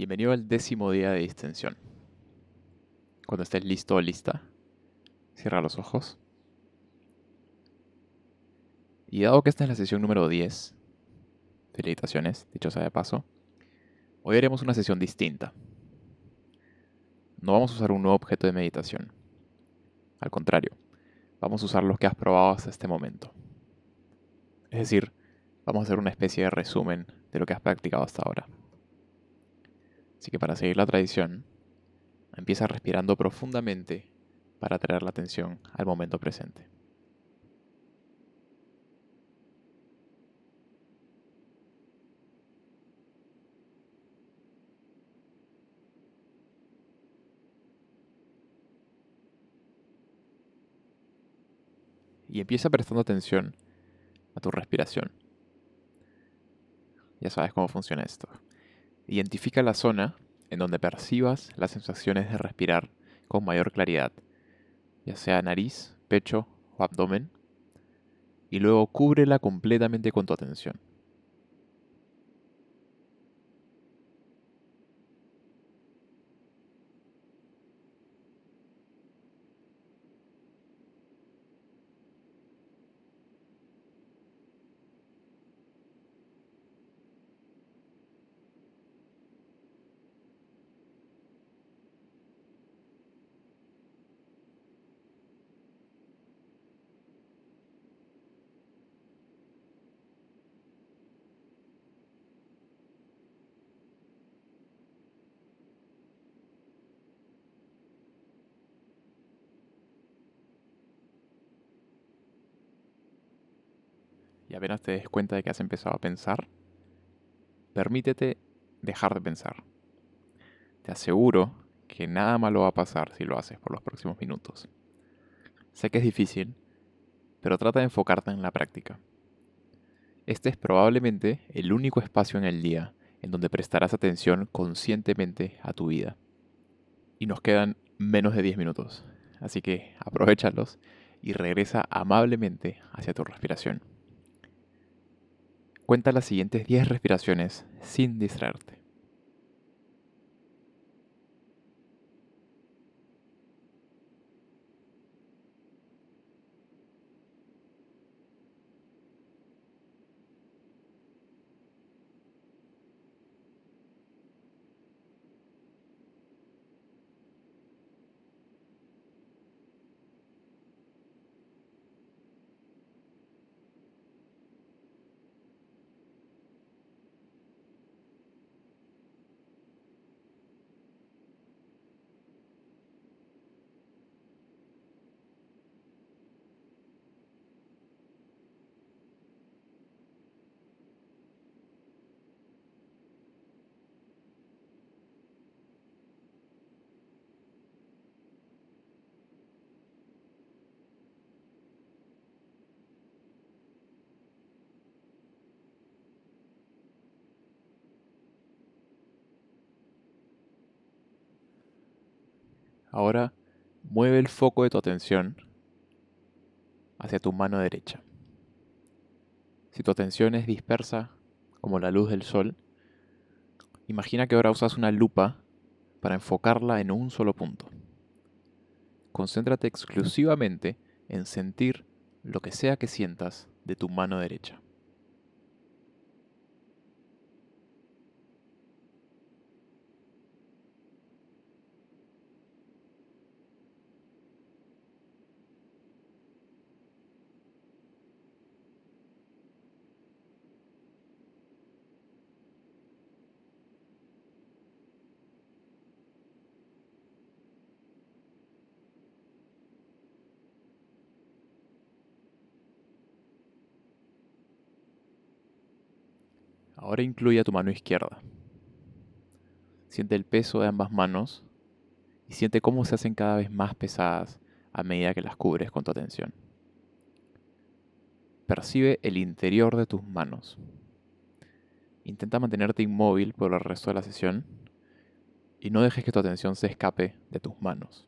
Bienvenido al décimo día de distensión. Cuando estés listo o lista, cierra los ojos. Y dado que esta es la sesión número 10, felicitaciones, dicho sea de paso, hoy haremos una sesión distinta. No vamos a usar un nuevo objeto de meditación. Al contrario, vamos a usar los que has probado hasta este momento. Es decir, vamos a hacer una especie de resumen de lo que has practicado hasta ahora. Así que para seguir la tradición, empieza respirando profundamente para traer la atención al momento presente. Y empieza prestando atención a tu respiración. Ya sabes cómo funciona esto. Identifica la zona en donde percibas las sensaciones de respirar con mayor claridad, ya sea nariz, pecho o abdomen, y luego cúbrela completamente con tu atención. Y apenas te des cuenta de que has empezado a pensar, permítete dejar de pensar. Te aseguro que nada malo va a pasar si lo haces por los próximos minutos. Sé que es difícil, pero trata de enfocarte en la práctica. Este es probablemente el único espacio en el día en donde prestarás atención conscientemente a tu vida. Y nos quedan menos de 10 minutos, así que aprovechalos y regresa amablemente hacia tu respiración. Cuenta las siguientes 10 respiraciones sin distraerte. Ahora mueve el foco de tu atención hacia tu mano derecha. Si tu atención es dispersa como la luz del sol, imagina que ahora usas una lupa para enfocarla en un solo punto. Concéntrate exclusivamente en sentir lo que sea que sientas de tu mano derecha. Ahora incluye a tu mano izquierda. Siente el peso de ambas manos y siente cómo se hacen cada vez más pesadas a medida que las cubres con tu atención. Percibe el interior de tus manos. Intenta mantenerte inmóvil por el resto de la sesión y no dejes que tu atención se escape de tus manos.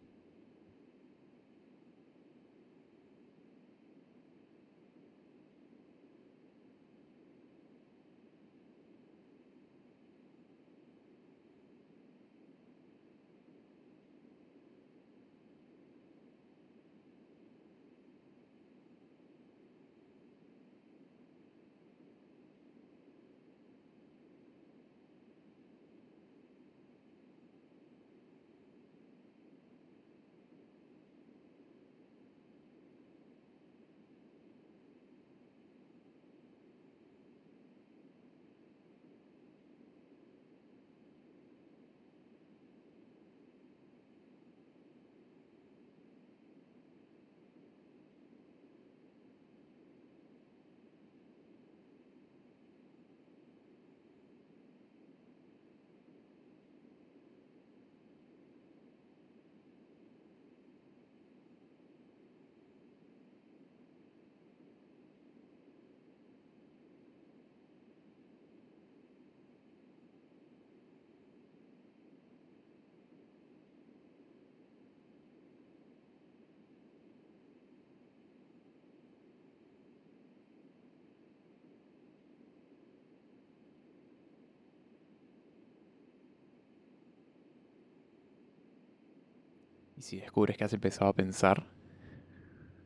Y si descubres que has empezado a pensar,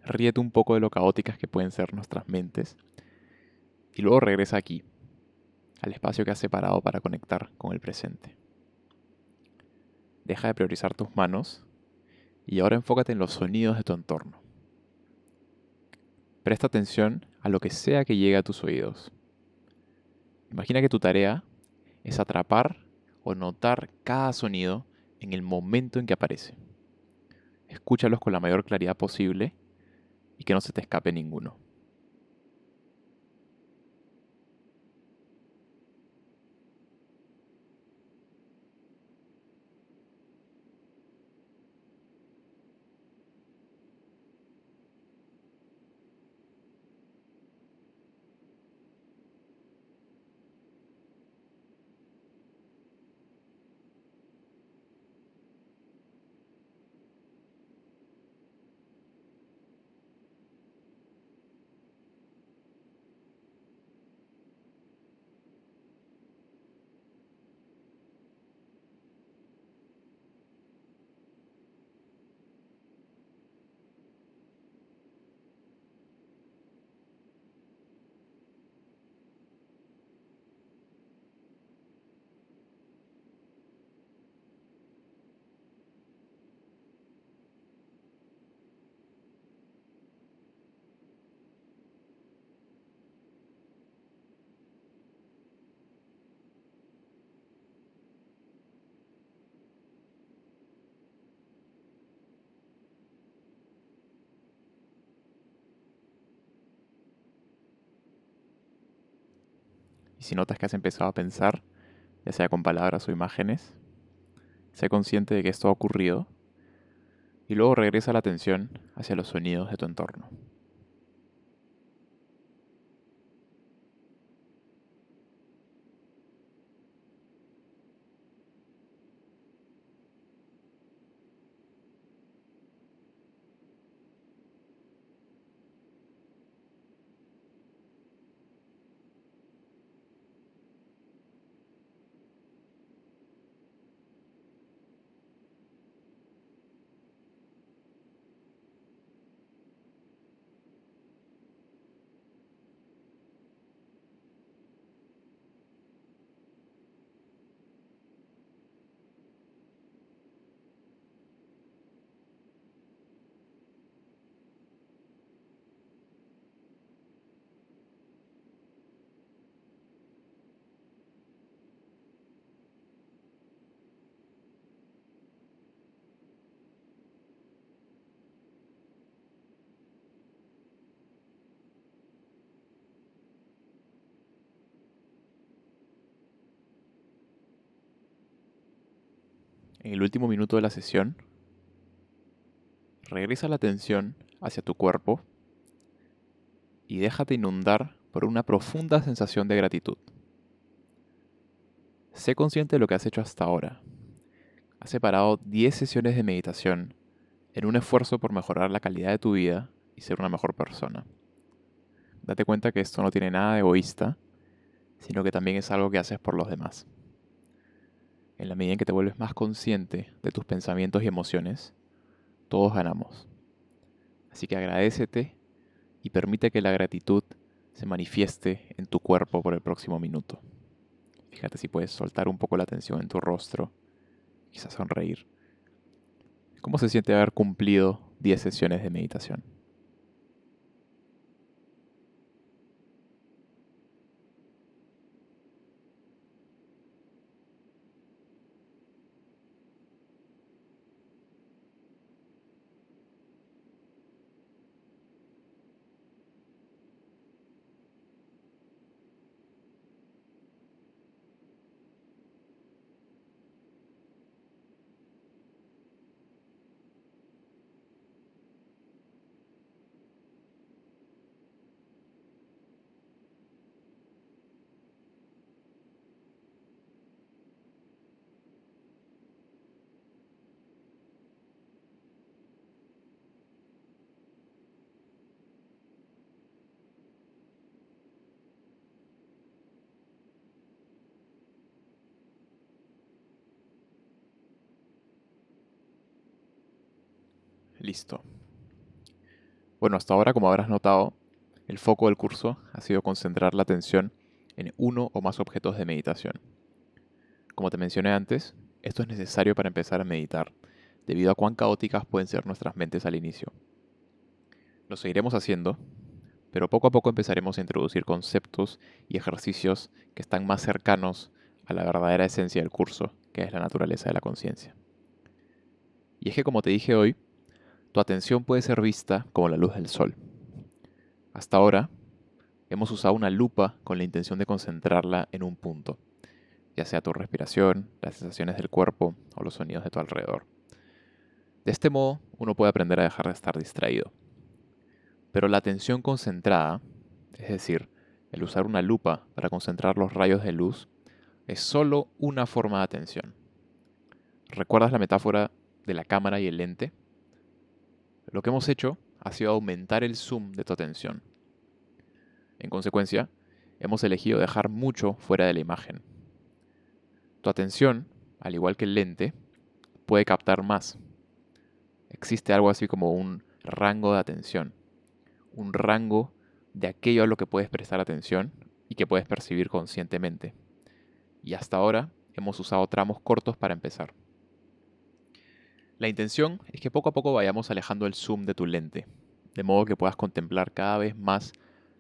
ríete un poco de lo caóticas que pueden ser nuestras mentes y luego regresa aquí, al espacio que has separado para conectar con el presente. Deja de priorizar tus manos y ahora enfócate en los sonidos de tu entorno. Presta atención a lo que sea que llegue a tus oídos. Imagina que tu tarea es atrapar o notar cada sonido en el momento en que aparece. Escúchalos con la mayor claridad posible y que no se te escape ninguno. Y si notas que has empezado a pensar, ya sea con palabras o imágenes, sé consciente de que esto ha ocurrido y luego regresa la atención hacia los sonidos de tu entorno. En el último minuto de la sesión, regresa la atención hacia tu cuerpo y déjate inundar por una profunda sensación de gratitud. Sé consciente de lo que has hecho hasta ahora. Has separado 10 sesiones de meditación en un esfuerzo por mejorar la calidad de tu vida y ser una mejor persona. Date cuenta que esto no tiene nada de egoísta, sino que también es algo que haces por los demás en la medida en que te vuelves más consciente de tus pensamientos y emociones, todos ganamos. Así que agradecete y permite que la gratitud se manifieste en tu cuerpo por el próximo minuto. Fíjate si puedes soltar un poco la tensión en tu rostro, quizás sonreír. ¿Cómo se siente haber cumplido 10 sesiones de meditación? Listo. Bueno, hasta ahora, como habrás notado, el foco del curso ha sido concentrar la atención en uno o más objetos de meditación. Como te mencioné antes, esto es necesario para empezar a meditar, debido a cuán caóticas pueden ser nuestras mentes al inicio. Lo seguiremos haciendo, pero poco a poco empezaremos a introducir conceptos y ejercicios que están más cercanos a la verdadera esencia del curso, que es la naturaleza de la conciencia. Y es que como te dije hoy, tu atención puede ser vista como la luz del sol. Hasta ahora, hemos usado una lupa con la intención de concentrarla en un punto, ya sea tu respiración, las sensaciones del cuerpo o los sonidos de tu alrededor. De este modo, uno puede aprender a dejar de estar distraído. Pero la atención concentrada, es decir, el usar una lupa para concentrar los rayos de luz, es solo una forma de atención. ¿Recuerdas la metáfora de la cámara y el lente? Lo que hemos hecho ha sido aumentar el zoom de tu atención. En consecuencia, hemos elegido dejar mucho fuera de la imagen. Tu atención, al igual que el lente, puede captar más. Existe algo así como un rango de atención un rango de aquello a lo que puedes prestar atención y que puedes percibir conscientemente. Y hasta ahora hemos usado tramos cortos para empezar. La intención es que poco a poco vayamos alejando el zoom de tu lente, de modo que puedas contemplar cada vez más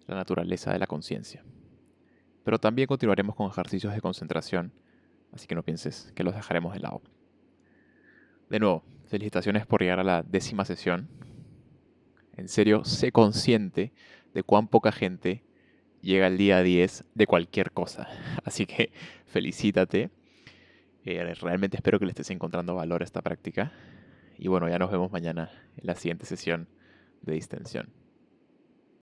la naturaleza de la conciencia. Pero también continuaremos con ejercicios de concentración, así que no pienses que los dejaremos de lado. De nuevo, felicitaciones por llegar a la décima sesión. En serio, sé consciente de cuán poca gente llega al día 10 de cualquier cosa. Así que felicítate. Eh, realmente espero que le estés encontrando valor a esta práctica. Y bueno, ya nos vemos mañana en la siguiente sesión de distensión.